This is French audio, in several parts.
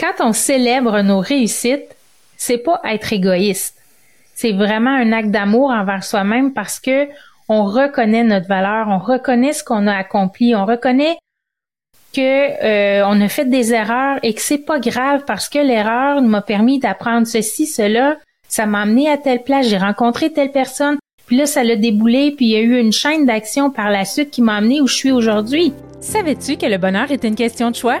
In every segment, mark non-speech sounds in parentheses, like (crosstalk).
quand on célèbre nos réussites, c'est pas être égoïste. C'est vraiment un acte d'amour envers soi-même parce que on reconnaît notre valeur, on reconnaît ce qu'on a accompli, on reconnaît que euh, on a fait des erreurs et que c'est pas grave parce que l'erreur m'a permis d'apprendre ceci, cela, ça m'a amené à telle place, j'ai rencontré telle personne, puis là ça l'a déboulé, puis il y a eu une chaîne d'action par la suite qui m'a amené où je suis aujourd'hui. Savais-tu que le bonheur est une question de choix?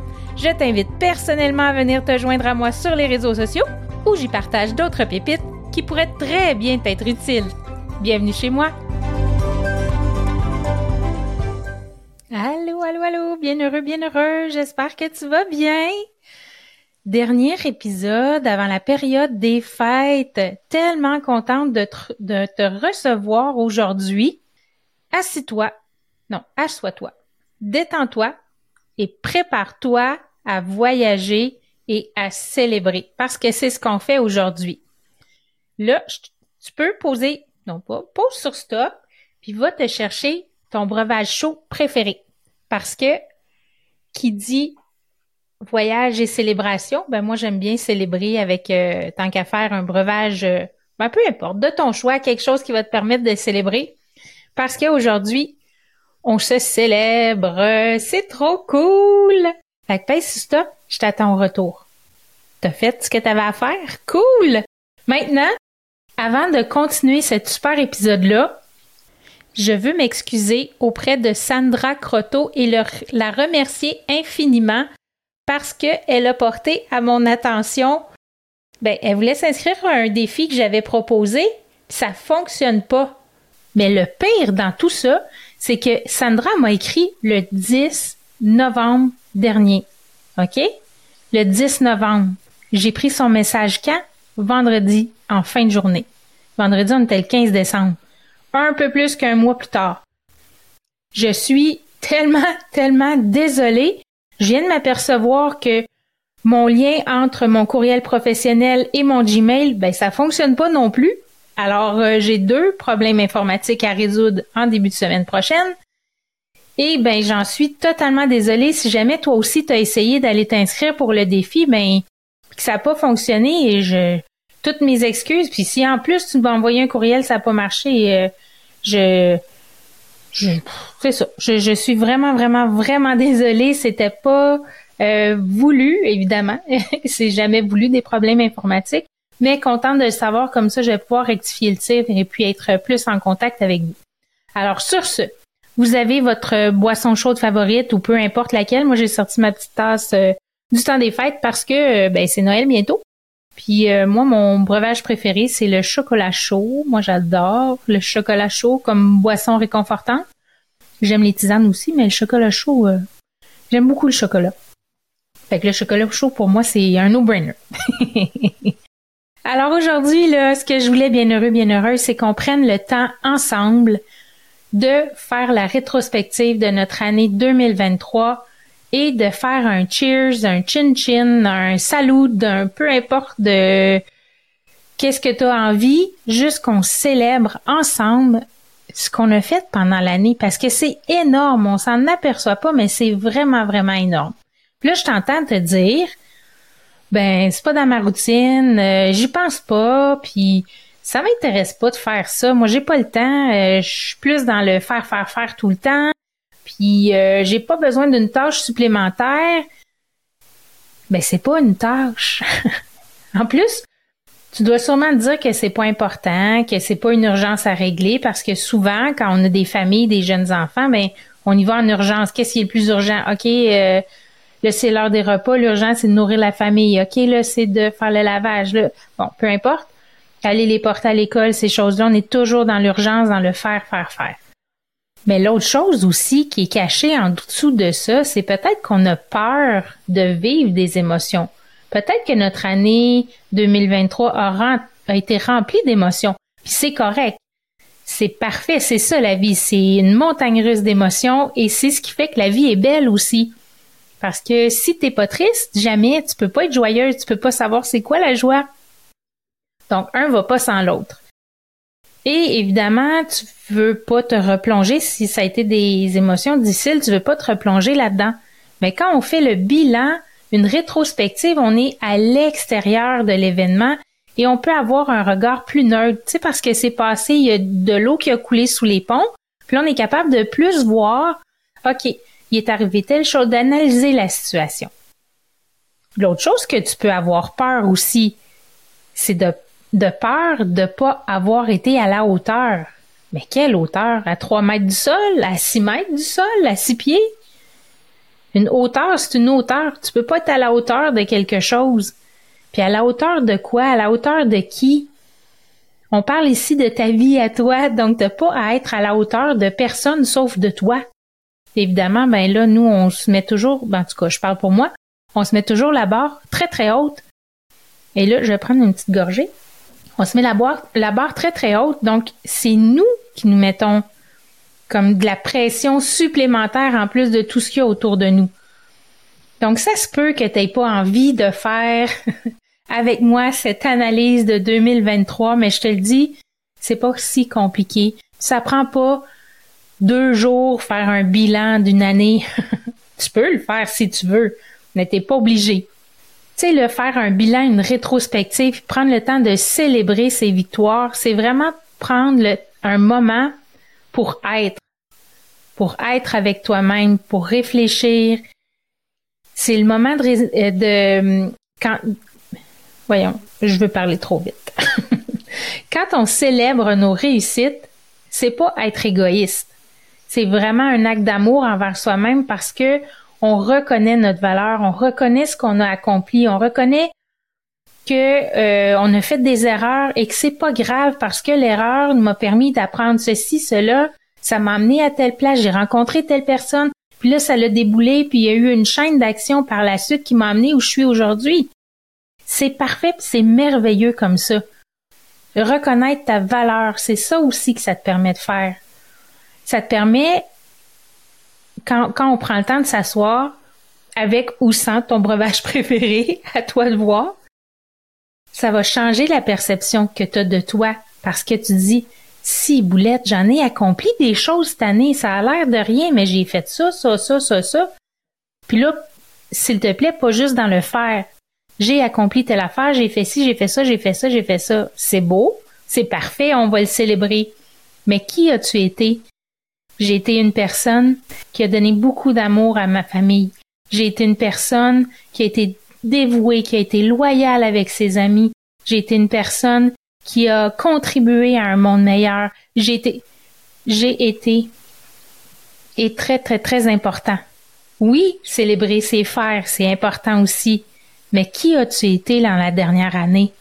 Je t'invite personnellement à venir te joindre à moi sur les réseaux sociaux où j'y partage d'autres pépites qui pourraient très bien t'être utiles. Bienvenue chez moi! Allô, allô, allô, bien heureux, bien heureux, j'espère que tu vas bien. Dernier épisode avant la période des fêtes. Tellement contente de, de te recevoir aujourd'hui. Assis-toi. Non, assois-toi. Détends-toi et prépare-toi à voyager et à célébrer parce que c'est ce qu'on fait aujourd'hui. Là, tu peux poser, non pas, pose sur stop, puis va te chercher ton breuvage chaud préféré. Parce que qui dit voyage et célébration, ben moi j'aime bien célébrer avec euh, tant qu'à faire un breuvage, euh, ben peu importe, de ton choix, quelque chose qui va te permettre de célébrer. Parce qu'aujourd'hui, on se célèbre, c'est trop cool. Fait que paye stop, je t'attends au retour. T'as fait ce que t'avais à faire? Cool! Maintenant, avant de continuer cet super épisode-là, je veux m'excuser auprès de Sandra Croteau et la remercier infiniment parce qu'elle a porté à mon attention, ben, elle voulait s'inscrire à un défi que j'avais proposé, ça fonctionne pas. Mais le pire dans tout ça, c'est que Sandra m'a écrit le 10 novembre dernier. OK? Le 10 novembre. J'ai pris son message quand? Vendredi, en fin de journée. Vendredi, on était le 15 décembre un peu plus qu'un mois plus tard. Je suis tellement, (laughs) tellement désolée. Je viens de m'apercevoir que mon lien entre mon courriel professionnel et mon Gmail, ben ça fonctionne pas non plus. Alors euh, j'ai deux problèmes informatiques à résoudre en début de semaine prochaine. Et ben j'en suis totalement désolée. Si jamais toi aussi tu as essayé d'aller t'inscrire pour le défi, ben que ça n'a pas fonctionné et je toutes mes excuses. Puis si en plus tu m'as envoyé un courriel, ça n'a pas marché, euh, je, je c'est ça. Je, je, suis vraiment, vraiment, vraiment désolée. C'était pas euh, voulu, évidemment. (laughs) c'est jamais voulu des problèmes informatiques. Mais contente de le savoir, comme ça, je vais pouvoir rectifier le tir et puis être plus en contact avec vous. Alors, sur ce, vous avez votre boisson chaude favorite ou peu importe laquelle. Moi, j'ai sorti ma petite tasse euh, du temps des fêtes parce que ben, c'est Noël bientôt. Puis euh, moi, mon breuvage préféré, c'est le chocolat chaud. Moi, j'adore le chocolat chaud comme boisson réconfortante. J'aime les tisanes aussi, mais le chocolat chaud, euh, j'aime beaucoup le chocolat. Fait que le chocolat chaud, pour moi, c'est un no-brainer. (laughs) Alors aujourd'hui, là, ce que je voulais, bien heureux, bien heureux, c'est qu'on prenne le temps ensemble de faire la rétrospective de notre année 2023 et de faire un cheers, un chin-chin, un salut, d'un peu importe de qu'est-ce que tu as envie, juste qu'on célèbre ensemble ce qu'on a fait pendant l'année parce que c'est énorme, on s'en aperçoit pas, mais c'est vraiment, vraiment énorme. Là, je t'entends te dire, ben, c'est pas dans ma routine, euh, j'y pense pas, puis ça m'intéresse pas de faire ça. Moi, j'ai pas le temps, euh, je suis plus dans le faire, faire, faire tout le temps. Puis euh, j'ai pas besoin d'une tâche supplémentaire. Ben c'est pas une tâche. (laughs) en plus, Tu dois sûrement te dire que c'est pas important, que c'est pas une urgence à régler parce que souvent, quand on a des familles, des jeunes enfants, ben, on y va en urgence. Qu'est-ce qui est le plus urgent? OK, euh, là, c'est l'heure des repas. L'urgence, c'est de nourrir la famille. OK, là, c'est de faire le lavage. Là. Bon, peu importe. Aller les porter à l'école, ces choses-là, on est toujours dans l'urgence, dans le faire, faire, faire. Mais l'autre chose aussi qui est cachée en dessous de ça, c'est peut-être qu'on a peur de vivre des émotions. Peut-être que notre année 2023 a, a été remplie d'émotions. Puis c'est correct. C'est parfait, c'est ça la vie. C'est une montagne russe d'émotions et c'est ce qui fait que la vie est belle aussi. Parce que si t'es pas triste, jamais, tu peux pas être joyeuse, tu peux pas savoir c'est quoi la joie. Donc, un va pas sans l'autre. Et évidemment, tu veux pas te replonger si ça a été des émotions difficiles, tu veux pas te replonger là-dedans. Mais quand on fait le bilan, une rétrospective, on est à l'extérieur de l'événement et on peut avoir un regard plus neutre, tu sais, parce que c'est passé, il y a de l'eau qui a coulé sous les ponts, puis on est capable de plus voir, OK, il est arrivé telle chose, d'analyser la situation. L'autre chose que tu peux avoir peur aussi, c'est de, peur de pas avoir été à la hauteur. Mais quelle hauteur? À 3 mètres du sol? À 6 mètres du sol? À 6 pieds? Une hauteur, c'est une hauteur. Tu peux pas être à la hauteur de quelque chose. Puis à la hauteur de quoi? À la hauteur de qui? On parle ici de ta vie à toi, donc t'as pas à être à la hauteur de personne sauf de toi. Évidemment, ben là, nous, on se met toujours, ben en tout cas, je parle pour moi, on se met toujours la barre très très haute. Et là, je vais prendre une petite gorgée. On se met la barre, la barre très très haute, donc c'est nous qui nous mettons comme de la pression supplémentaire en plus de tout ce qu'il y a autour de nous. Donc ça se peut que tu n'aies pas envie de faire (laughs) avec moi cette analyse de 2023, mais je te le dis, c'est pas si compliqué. Ça prend pas deux jours faire un bilan d'une année. (laughs) tu peux le faire si tu veux, mais t'es pas obligé. Tu sais, le faire un bilan, une rétrospective, prendre le temps de célébrer ses victoires, c'est vraiment prendre un moment pour être, pour être avec toi-même, pour réfléchir. C'est le moment de, euh, de quand Voyons, je veux parler trop vite. (laughs) Quand on célèbre nos réussites, c'est pas être égoïste. C'est vraiment un acte d'amour envers soi-même parce que on reconnaît notre valeur, on reconnaît ce qu'on a accompli, on reconnaît que euh, on a fait des erreurs et que c'est pas grave parce que l'erreur m'a permis d'apprendre ceci, cela, ça m'a amené à telle place, j'ai rencontré telle personne, puis là ça l'a déboulé, puis il y a eu une chaîne d'action par la suite qui m'a amené où je suis aujourd'hui. C'est parfait, c'est merveilleux comme ça. Reconnaître ta valeur, c'est ça aussi que ça te permet de faire. Ça te permet, quand, quand on prend le temps de s'asseoir, avec ou sans ton breuvage (laughs) préféré, à toi de voir, ça va changer la perception que tu as de toi parce que tu dis, si, boulette, j'en ai accompli des choses cette année, ça a l'air de rien, mais j'ai fait ça, ça, ça, ça, ça. Puis là, s'il te plaît, pas juste dans le faire, j'ai accompli telle affaire, j'ai fait ci, j'ai fait ça, j'ai fait ça, j'ai fait ça. C'est beau, c'est parfait, on va le célébrer. Mais qui as-tu été? J'ai été une personne qui a donné beaucoup d'amour à ma famille. J'ai été une personne qui a été dévouée, qui a été loyale avec ses amis. J'ai été une personne qui a contribué à un monde meilleur. J'ai été, j'ai été, et très, très, très important. Oui, célébrer ses faire, c'est important aussi. Mais qui as-tu été dans la dernière année?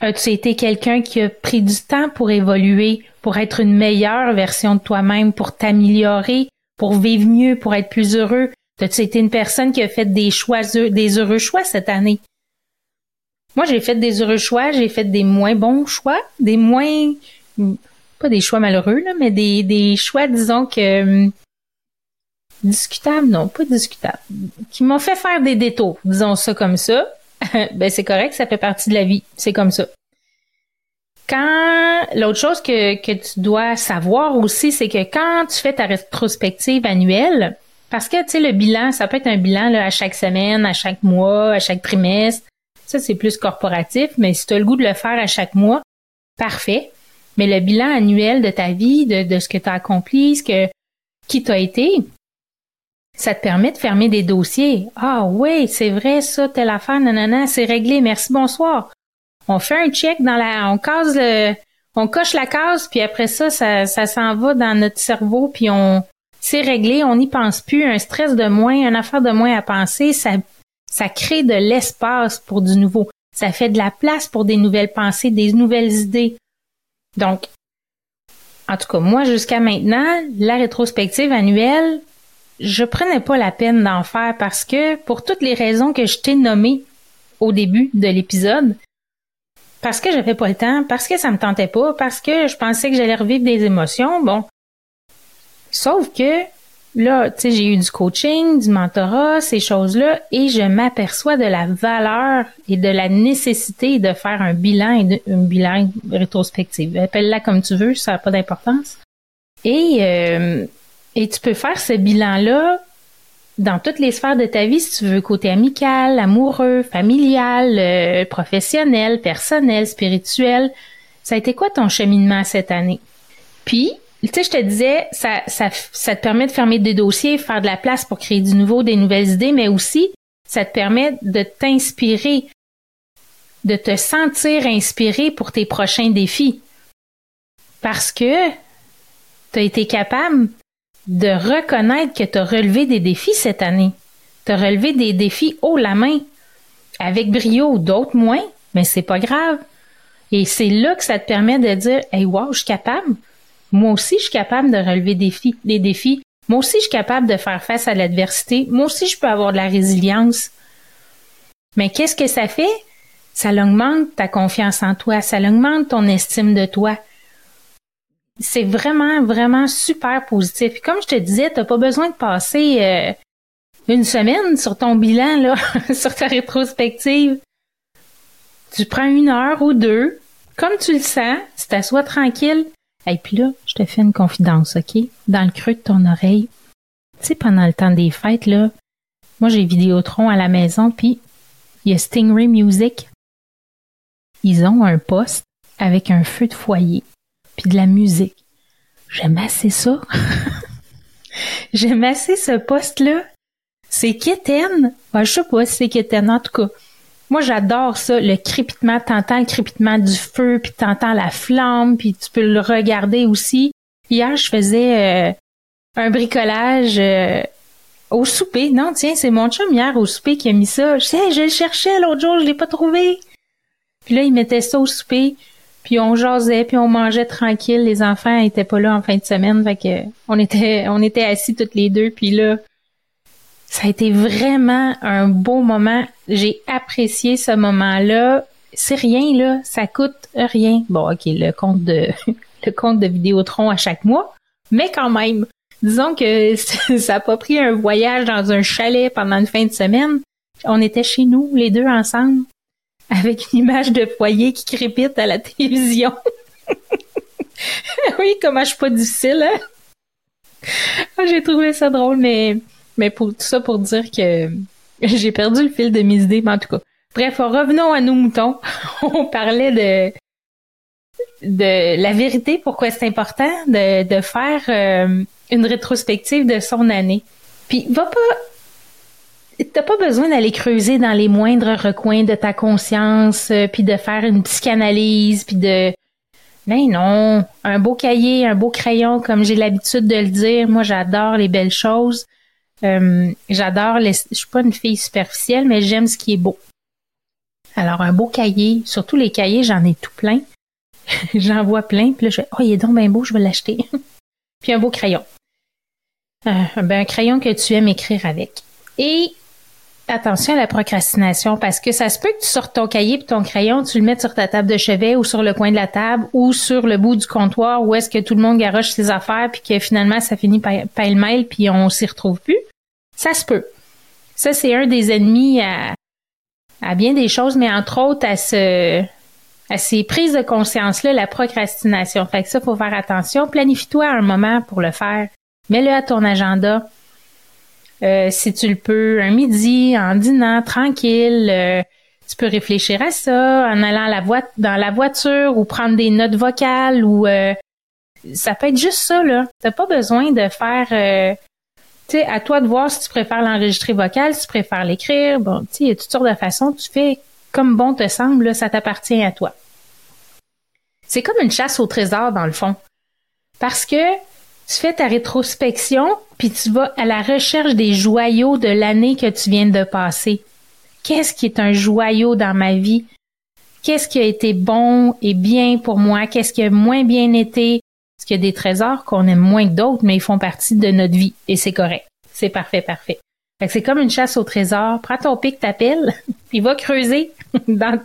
As-tu été quelqu'un qui a pris du temps pour évoluer, pour être une meilleure version de toi-même, pour t'améliorer, pour vivre mieux, pour être plus heureux? As-tu été une personne qui a fait des choix, des heureux choix cette année? Moi, j'ai fait des heureux choix, j'ai fait des moins bons choix, des moins, pas des choix malheureux, là, mais des, des choix, disons que, discutables, non, pas discutables, qui m'ont fait faire des détours, disons ça comme ça, (laughs) ben c'est correct, ça fait partie de la vie, c'est comme ça. Quand l'autre chose que, que tu dois savoir aussi, c'est que quand tu fais ta rétrospective annuelle, parce que tu sais le bilan, ça peut être un bilan à chaque semaine, à chaque mois, à chaque trimestre. Ça c'est plus corporatif, mais si tu as le goût de le faire à chaque mois, parfait. Mais le bilan annuel de ta vie, de, de ce que tu as accompli, ce que qui t'as été, ça te permet de fermer des dossiers. Ah oui, c'est vrai ça, telle affaire, nanana, c'est réglé, merci, bonsoir. on fait un check dans la, on case le, on coche la case, puis après ça, ça, ça s'en va dans notre cerveau, puis on, c'est réglé, on n'y pense plus, un stress de moins, une affaire de moins à penser, ça, ça crée de l'espace pour du nouveau. Ça fait de la place pour des nouvelles pensées, des nouvelles idées. Donc, en tout cas, moi, jusqu'à maintenant, la rétrospective annuelle, je prenais pas la peine d'en faire parce que, pour toutes les raisons que je t'ai nommées au début de l'épisode, parce que j'avais pas le temps, parce que ça me tentait pas, parce que je pensais que j'allais revivre des émotions, bon. Sauf que, là, tu sais, j'ai eu du coaching, du mentorat, ces choses-là, et je m'aperçois de la valeur et de la nécessité de faire un bilan un bilan rétrospectif. Appelle-la comme tu veux, ça n'a pas d'importance. Et euh, et tu peux faire ce bilan-là dans toutes les sphères de ta vie, si tu veux, côté amical, amoureux, familial, euh, professionnel, personnel, spirituel. Ça a été quoi ton cheminement cette année? Puis, tu sais, je te disais, ça, ça, ça te permet de fermer des dossiers, faire de la place pour créer du nouveau, des nouvelles idées, mais aussi, ça te permet de t'inspirer, de te sentir inspiré pour tes prochains défis. Parce que tu as été capable de reconnaître que tu as relevé des défis cette année. Tu as relevé des défis haut la main, avec brio, d'autres moins, mais c'est pas grave. Et c'est là que ça te permet de dire Hey, wow, je suis capable. Moi aussi, je suis capable de relever des défis. Moi aussi, je suis capable de faire face à l'adversité. Moi aussi, je peux avoir de la résilience. Mais qu'est-ce que ça fait? Ça augmente ta confiance en toi, ça augmente ton estime de toi c'est vraiment, vraiment super positif. comme je te disais, t'as pas besoin de passer euh, une semaine sur ton bilan, là, (laughs) sur ta rétrospective. Tu prends une heure ou deux, comme tu le sens, tu t'assois tranquille. Et puis là, je te fais une confidence, OK? Dans le creux de ton oreille. Tu sais, pendant le temps des fêtes, là, moi j'ai Vidéotron à la maison, puis il y a Stingray Music. Ils ont un poste avec un feu de foyer puis de la musique. J'aime assez ça. (laughs) J'aime assez ce poste-là. C'est quétaine. Ben, je sais pas si c'est quétaine, en tout cas. Moi, j'adore ça, le crépitement. T'entends le crépitement du feu, puis t'entends la flamme, puis tu peux le regarder aussi. Hier, je faisais euh, un bricolage euh, au souper. Non, tiens, c'est mon chum hier au souper qui a mis ça. Je sais, je le cherchais l'autre jour, je l'ai pas trouvé. Puis là, il mettait ça au souper. Puis on jasait, puis on mangeait tranquille. Les enfants étaient pas là en fin de semaine, fait que on était on était assis toutes les deux. Puis là, ça a été vraiment un beau moment. J'ai apprécié ce moment-là. C'est rien là, ça coûte rien. Bon, ok, le compte de (laughs) le compte de Vidéotron à chaque mois, mais quand même, disons que (laughs) ça a pas pris un voyage dans un chalet pendant une fin de semaine. On était chez nous les deux ensemble avec une image de foyer qui crépite à la télévision. (laughs) oui, comment je suis pas difficile, hein? Ah, j'ai trouvé ça drôle, mais, mais pour tout ça pour dire que j'ai perdu le fil de mes idées, mais en tout cas. Bref, revenons à nos moutons. (laughs) On parlait de de la vérité, pourquoi c'est important de, de faire euh, une rétrospective de son année. Puis va pas T'as pas besoin d'aller creuser dans les moindres recoins de ta conscience, euh, puis de faire une psychanalyse, puis de... Mais non, un beau cahier, un beau crayon, comme j'ai l'habitude de le dire. Moi, j'adore les belles choses. Euh, j'adore les... Je suis pas une fille superficielle, mais j'aime ce qui est beau. Alors, un beau cahier, surtout les cahiers, j'en ai tout plein. (laughs) j'en vois plein, puis là, je fais, oh, il est donc bien beau, je vais l'acheter. (laughs) puis un beau crayon. Euh, ben, un crayon que tu aimes écrire avec. Et attention à la procrastination parce que ça se peut que tu sortes ton cahier et ton crayon, tu le mettes sur ta table de chevet ou sur le coin de la table ou sur le bout du comptoir où est-ce que tout le monde garoche ses affaires puis que finalement ça finit pêle-mêle puis on s'y retrouve plus. Ça se peut. Ça, c'est un des ennemis à, bien des choses, mais entre autres à ce, à ces prises de conscience-là, la procrastination. Fait que ça, faut faire attention. Planifie-toi un moment pour le faire. Mets-le à ton agenda. Euh, si tu le peux, un midi, en dînant, tranquille. Euh, tu peux réfléchir à ça en allant la dans la voiture ou prendre des notes vocales ou euh, ça peut être juste ça là. T'as pas besoin de faire tu sais, à toi de voir si tu préfères l'enregistrer vocal, si tu préfères l'écrire. Bon, tu sais, il y a toutes sortes de façons. Tu fais comme bon te semble, ça t'appartient à toi. C'est comme une chasse au trésor dans le fond. Parce que tu fais ta rétrospection, puis tu vas à la recherche des joyaux de l'année que tu viens de passer. Qu'est-ce qui est un joyau dans ma vie? Qu'est-ce qui a été bon et bien pour moi? Qu'est-ce qui a moins bien été? Parce qu'il y a des trésors qu'on aime moins que d'autres, mais ils font partie de notre vie. Et c'est correct. C'est parfait, parfait. c'est comme une chasse au trésor. Prends ton pic, t'appelles, (laughs) puis va creuser (laughs) dans,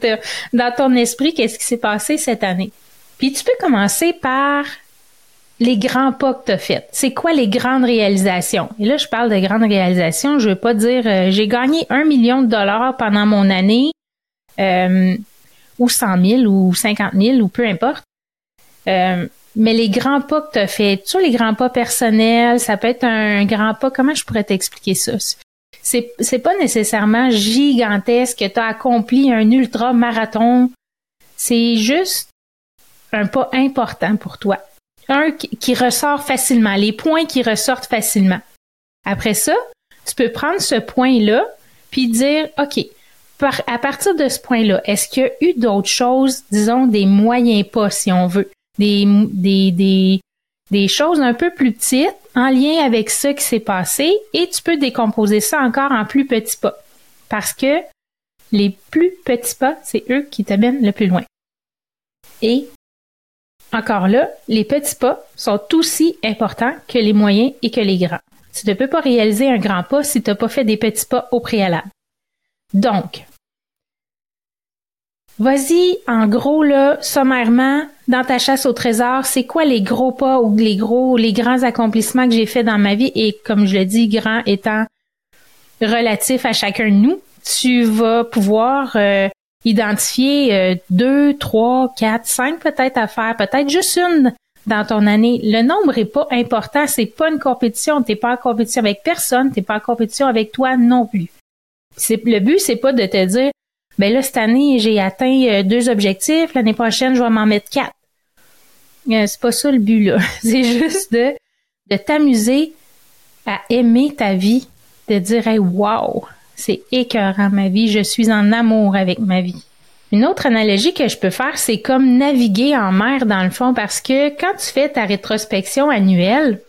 dans ton esprit qu'est-ce qui s'est passé cette année. Puis tu peux commencer par les grands pas que tu as. C'est quoi les grandes réalisations? Et là, je parle de grandes réalisations. Je veux pas dire euh, j'ai gagné un million de dollars pendant mon année, euh, ou cent mille, ou cinquante mille, ou peu importe. Euh, mais les grands pas que tu as faits, tu les grands pas personnels, ça peut être un grand pas, comment je pourrais t'expliquer ça? C'est, c'est pas nécessairement gigantesque que tu as accompli un ultra marathon. C'est juste un pas important pour toi un qui ressort facilement, les points qui ressortent facilement. Après ça, tu peux prendre ce point-là puis dire, OK, à partir de ce point-là, est-ce qu'il y a eu d'autres choses, disons des moyens pas, si on veut, des, des, des, des choses un peu plus petites en lien avec ce qui s'est passé et tu peux décomposer ça encore en plus petits pas. Parce que les plus petits pas, c'est eux qui t'amènent le plus loin. Et encore là, les petits pas sont aussi importants que les moyens et que les grands. Tu ne peux pas réaliser un grand pas si tu n'as pas fait des petits pas au préalable. Donc, vas-y en gros là, sommairement, dans ta chasse au trésor, c'est quoi les gros pas ou les gros, les grands accomplissements que j'ai fait dans ma vie? Et comme je le dis, grand étant relatif à chacun de nous, tu vas pouvoir euh, identifier euh, deux, trois, quatre, cinq peut-être à faire, peut-être juste une dans ton année. Le nombre est pas important, c'est pas une compétition, t'es pas en compétition avec personne, t'es pas en compétition avec toi non plus. C'est le but, c'est pas de te dire ben là cette année j'ai atteint euh, deux objectifs, l'année prochaine je vais m'en mettre quatre. Euh, c'est pas ça le but là, (laughs) c'est juste de de t'amuser à aimer ta vie, de dire hey wow, c'est écœurant ma vie. Je suis en amour avec ma vie. Une autre analogie que je peux faire, c'est comme naviguer en mer dans le fond parce que quand tu fais ta rétrospection annuelle,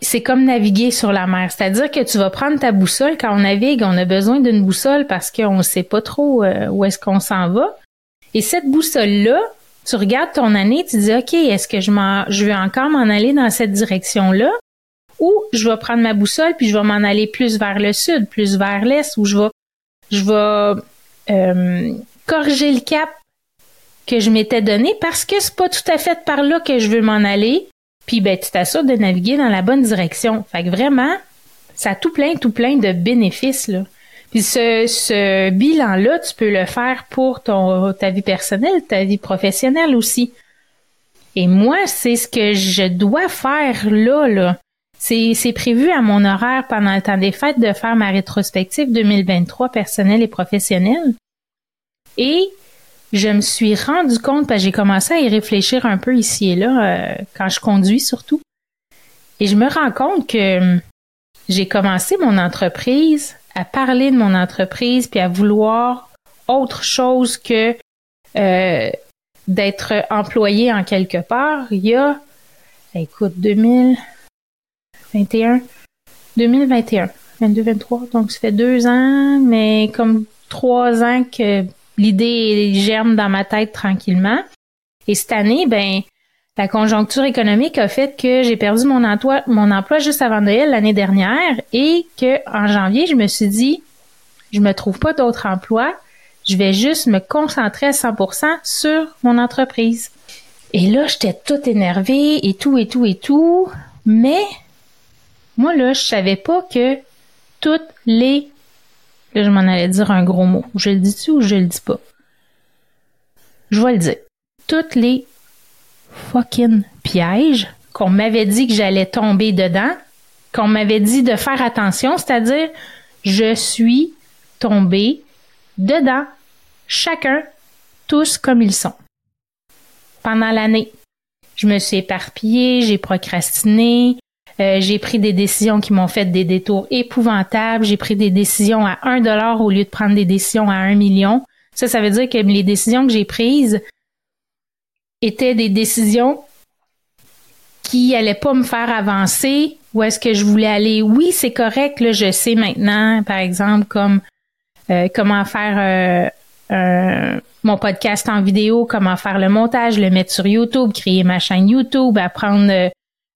c'est comme naviguer sur la mer, c'est-à-dire que tu vas prendre ta boussole quand on navigue, on a besoin d'une boussole parce qu'on ne sait pas trop euh, où est-ce qu'on s'en va. Et cette boussole-là, tu regardes ton année, tu dis OK, est-ce que je je veux encore m'en aller dans cette direction-là? Ou je vais prendre ma boussole puis je vais m'en aller plus vers le sud, plus vers l'est, ou je vais, je vais euh, corriger le cap que je m'étais donné parce que c'est pas tout à fait par là que je veux m'en aller. Puis ben tu t'assures de naviguer dans la bonne direction. Fait que vraiment, ça a tout plein, tout plein de bénéfices là. Puis ce, ce bilan-là, tu peux le faire pour ton ta vie personnelle, ta vie professionnelle aussi. Et moi, c'est ce que je dois faire là, là. C'est prévu à mon horaire pendant le temps des fêtes de faire ma rétrospective 2023 personnelle et professionnelle. Et je me suis rendu compte, parce que j'ai commencé à y réfléchir un peu ici et là, euh, quand je conduis surtout. Et je me rends compte que hum, j'ai commencé mon entreprise, à parler de mon entreprise, puis à vouloir autre chose que euh, d'être employé en quelque part. Il y a, écoute, 2000, 21, 2021, 22, 23. Donc, ça fait deux ans, mais comme trois ans que l'idée germe dans ma tête tranquillement. Et cette année, ben, la conjoncture économique a fait que j'ai perdu mon emploi, mon emploi juste avant Noël l'année dernière et que en janvier, je me suis dit, je me trouve pas d'autre emploi. Je vais juste me concentrer à 100% sur mon entreprise. Et là, j'étais toute énervée et tout et tout et tout. Mais moi, là, je savais pas que toutes les. Là, je m'en allais dire un gros mot. Je le dis-tu ou je le dis pas? Je vais le dire. Toutes les fucking pièges qu'on m'avait dit que j'allais tomber dedans, qu'on m'avait dit de faire attention, c'est-à-dire, je suis tombée dedans. Chacun, tous comme ils sont. Pendant l'année. Je me suis éparpillée, j'ai procrastiné, euh, j'ai pris des décisions qui m'ont fait des détours épouvantables. J'ai pris des décisions à un dollar au lieu de prendre des décisions à un million. Ça, ça veut dire que les décisions que j'ai prises étaient des décisions qui allaient pas me faire avancer où est-ce que je voulais aller? Oui, c'est correct, là, je sais maintenant, par exemple, comme euh, comment faire euh, mon podcast en vidéo, comment faire le montage, le mettre sur YouTube, créer ma chaîne YouTube, apprendre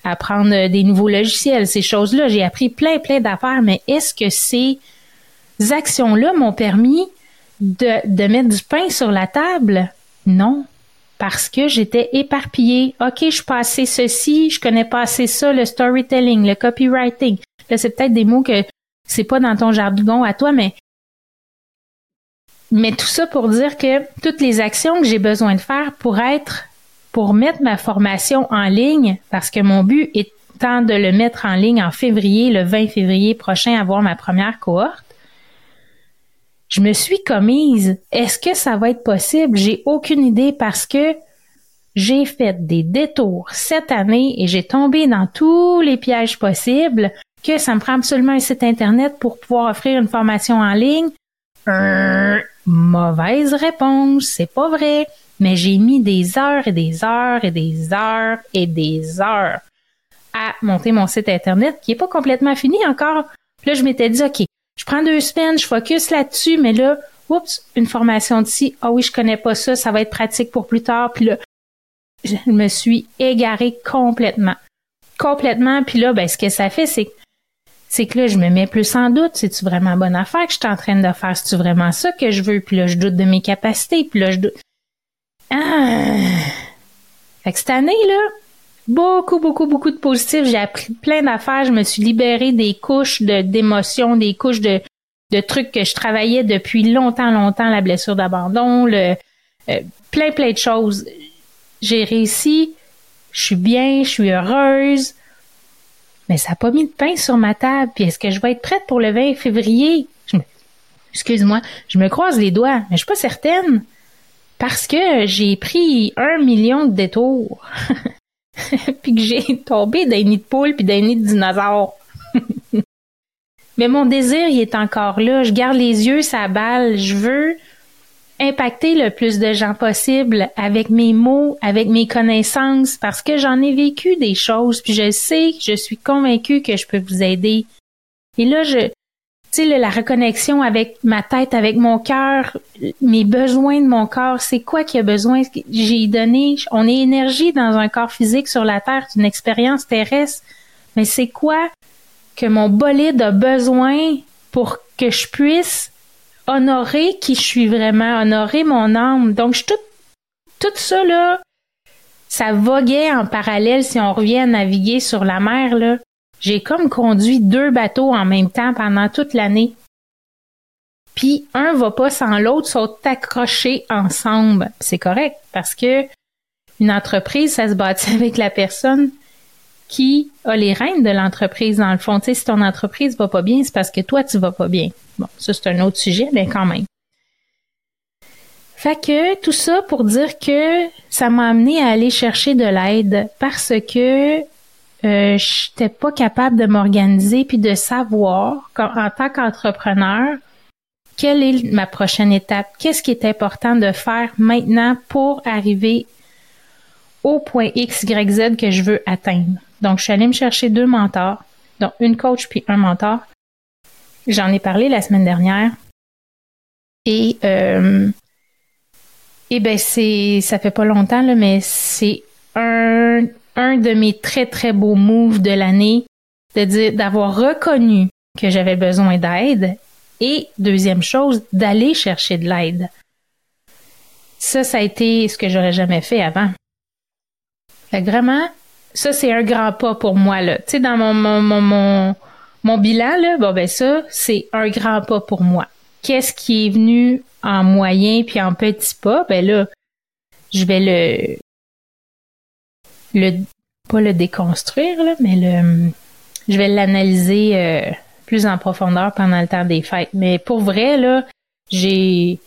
apprendre des nouveaux logiciels, ces choses-là. J'ai appris plein, plein d'affaires, mais est-ce que ces actions-là m'ont permis de, de mettre du pain sur la table? Non parce que j'étais éparpillée. OK, je passais ceci, je connais pas assez ça, le storytelling, le copywriting. Là, c'est peut-être des mots que c'est pas dans ton jargon à toi, mais mais tout ça pour dire que toutes les actions que j'ai besoin de faire pour être pour mettre ma formation en ligne parce que mon but étant de le mettre en ligne en février, le 20 février prochain, avoir ma première cohorte je me suis commise. Est-ce que ça va être possible? J'ai aucune idée parce que j'ai fait des détours cette année et j'ai tombé dans tous les pièges possibles que ça me prend absolument un site internet pour pouvoir offrir une formation en ligne. Euh, mauvaise réponse, c'est pas vrai. Mais j'ai mis des heures et des heures et des heures et des heures à monter mon site internet qui est pas complètement fini encore. là, je m'étais dit, OK, je prends deux semaines, je focus là-dessus, mais là, oups, une formation d'ici, ah oui, je connais pas ça, ça va être pratique pour plus tard. Puis là, je me suis égarée complètement. Complètement. Puis là, ben, ce que ça fait, c'est c'est que là, je me mets plus en doute. C'est-tu vraiment bonne affaire que je suis en train de faire? C'est-tu vraiment ça que je veux? Puis là, je doute de mes capacités. Puis là, je doute. Ah! Que cette année, là, beaucoup, beaucoup, beaucoup de positifs. J'ai appris plein d'affaires. Je me suis libérée des couches d'émotions, des couches de, de trucs que je travaillais depuis longtemps, longtemps, la blessure d'abandon, le, euh, plein, plein de choses. J'ai réussi. Je suis bien, je suis heureuse. Mais ça n'a pas mis de pain sur ma table. Puis est-ce que je vais être prête pour le 20 février? Excuse-moi, je me croise les doigts, mais je suis pas certaine. Parce que j'ai pris un million de détours. (laughs) puis que j'ai tombé d'un nid de poule puis d'un nid de dinosaure. (laughs) Mais mon désir, il est encore là. Je garde les yeux sa balle. Je veux impacter le plus de gens possible avec mes mots, avec mes connaissances, parce que j'en ai vécu des choses, puis je sais, je suis convaincue que je peux vous aider. Et là, je, sais, la reconnexion avec ma tête, avec mon cœur, mes besoins de mon corps, c'est quoi qui a besoin? J'ai donné, on est énergie dans un corps physique sur la Terre, c'est une expérience terrestre, mais c'est quoi que mon bolide a besoin pour que je puisse honorer qui je suis vraiment, honorer mon âme? Donc, je, tout, tout ça, là, ça voguait en parallèle si on revient à naviguer sur la mer, là j'ai comme conduit deux bateaux en même temps pendant toute l'année. Puis un va pas sans l'autre, sont accrochés ensemble. C'est correct parce que une entreprise, ça se bâtit (laughs) avec la personne qui a les rênes de l'entreprise dans le fond. Si ton entreprise va pas bien, c'est parce que toi tu vas pas bien. Bon, ça c'est un autre sujet, mais quand même. Fait que tout ça pour dire que ça m'a amené à aller chercher de l'aide parce que euh, je n'étais pas capable de m'organiser puis de savoir, en tant qu'entrepreneur, quelle est ma prochaine étape, qu'est-ce qui est important de faire maintenant pour arriver au point X, Y, Z que je veux atteindre. Donc, je suis allée me chercher deux mentors, donc une coach puis un mentor. J'en ai parlé la semaine dernière. Et, euh, et ben, c'est, ça fait pas longtemps, là, mais c'est un, un de mes très, très beaux moves de l'année, de dire, d'avoir reconnu que j'avais besoin d'aide et deuxième chose, d'aller chercher de l'aide. Ça, ça a été ce que j'aurais jamais fait avant. Fait vraiment, ça, c'est un grand pas pour moi, là. Tu sais, dans mon, mon, mon, mon, bilan, là, bon, ben, ça, c'est un grand pas pour moi. Qu'est-ce qui est venu en moyen puis en petit pas? Ben là, je vais le, le pas le déconstruire là, mais le je vais l'analyser euh, plus en profondeur pendant le temps des fêtes. Mais pour vrai là, j'ai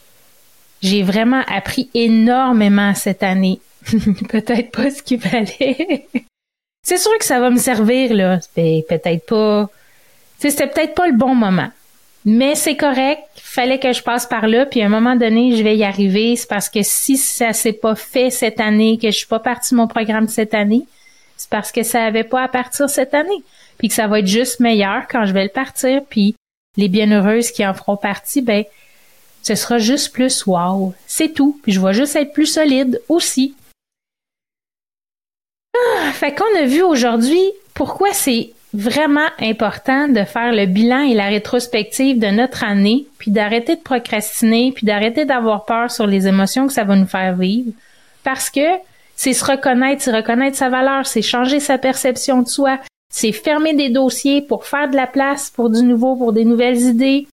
j'ai vraiment appris énormément cette année. (laughs) peut-être pas ce qu'il fallait. c'est sûr que ça va me servir là, peut-être pas. C'était peut-être pas le bon moment. Mais c'est correct. Fallait que je passe par là, puis à un moment donné, je vais y arriver. C'est parce que si ça s'est pas fait cette année, que je suis pas partie de mon programme cette année, c'est parce que ça avait pas à partir cette année. Puis que ça va être juste meilleur quand je vais le partir, puis les bienheureuses qui en feront partie, ben, ce sera juste plus wow. C'est tout. Puis je vais juste être plus solide aussi. Ah, fait qu'on a vu aujourd'hui pourquoi c'est vraiment important de faire le bilan et la rétrospective de notre année, puis d'arrêter de procrastiner, puis d'arrêter d'avoir peur sur les émotions que ça va nous faire vivre. Parce que c'est se reconnaître, c'est reconnaître sa valeur, c'est changer sa perception de soi, c'est fermer des dossiers pour faire de la place pour du nouveau, pour des nouvelles idées.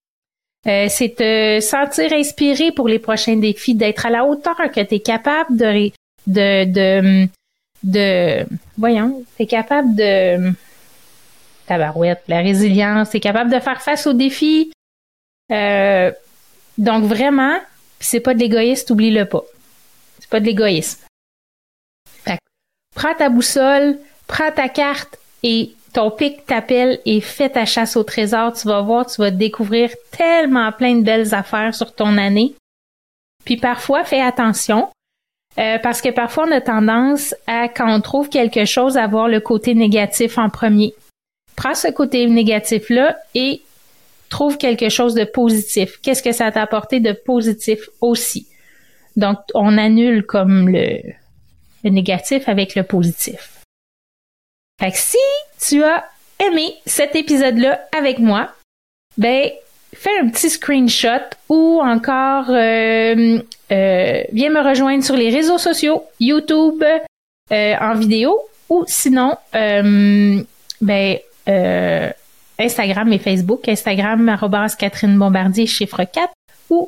Euh, c'est te sentir inspiré pour les prochains défis, d'être à la hauteur, que tu es capable de, de, de, de, voyons, tu es capable de, tabarouette, la résilience, tu es capable de faire face aux défis. Euh, donc vraiment, c'est pas de l'égoïsme, oublie-le pas. C'est pas de l'égoïsme. Prends ta boussole, prends ta carte et ton pic t'appelle et fais ta chasse au trésor. Tu vas voir, tu vas découvrir tellement plein de belles affaires sur ton année. Puis parfois, fais attention. Euh, parce que parfois, on a tendance à, quand on trouve quelque chose, à voir le côté négatif en premier. Prends ce côté négatif-là et trouve quelque chose de positif. Qu'est-ce que ça t'a apporté de positif aussi? Donc, on annule comme le, négatif avec le positif. Fait que si tu as aimé cet épisode-là avec moi, ben, fais un petit screenshot ou encore euh, euh, viens me rejoindre sur les réseaux sociaux, YouTube euh, en vidéo ou sinon ben Instagram et Facebook, Instagram Catherine Bombardier chiffre 4 ou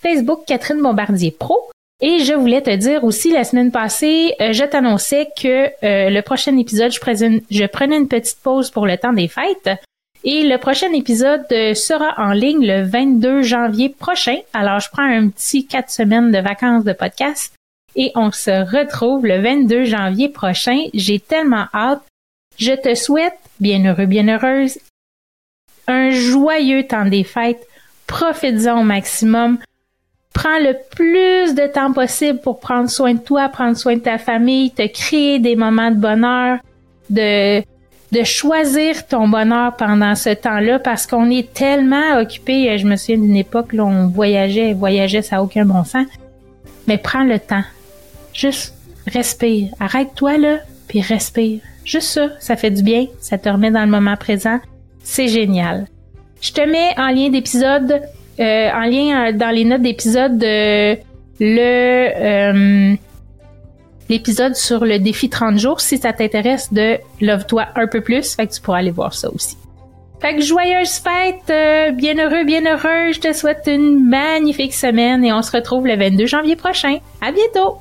Facebook Catherine Bombardier Pro. Et je voulais te dire aussi, la semaine passée, euh, je t'annonçais que euh, le prochain épisode, je prenais, je prenais une petite pause pour le temps des fêtes. Et le prochain épisode euh, sera en ligne le 22 janvier prochain. Alors, je prends un petit quatre semaines de vacances de podcast et on se retrouve le 22 janvier prochain. J'ai tellement hâte. Je te souhaite, bien heureux, bien heureuse, un joyeux temps des fêtes. Profites-en au maximum prends le plus de temps possible pour prendre soin de toi, prendre soin de ta famille, te créer des moments de bonheur, de de choisir ton bonheur pendant ce temps-là parce qu'on est tellement occupé. Je me souviens d'une époque où on voyageait, voyageait, ça n'a aucun bon sens. Mais prends le temps. Juste respire. Arrête-toi là, puis respire. Juste ça, ça fait du bien. Ça te remet dans le moment présent. C'est génial. Je te mets en lien d'épisode euh, en lien euh, dans les notes d'épisode le euh, l'épisode sur le défi 30 jours si ça t'intéresse de love-toi un peu plus, tu pourras aller voir ça aussi. Fait que joyeuse fête, bien heureux, bien heureux, je te souhaite une magnifique semaine et on se retrouve le 22 janvier prochain. À bientôt!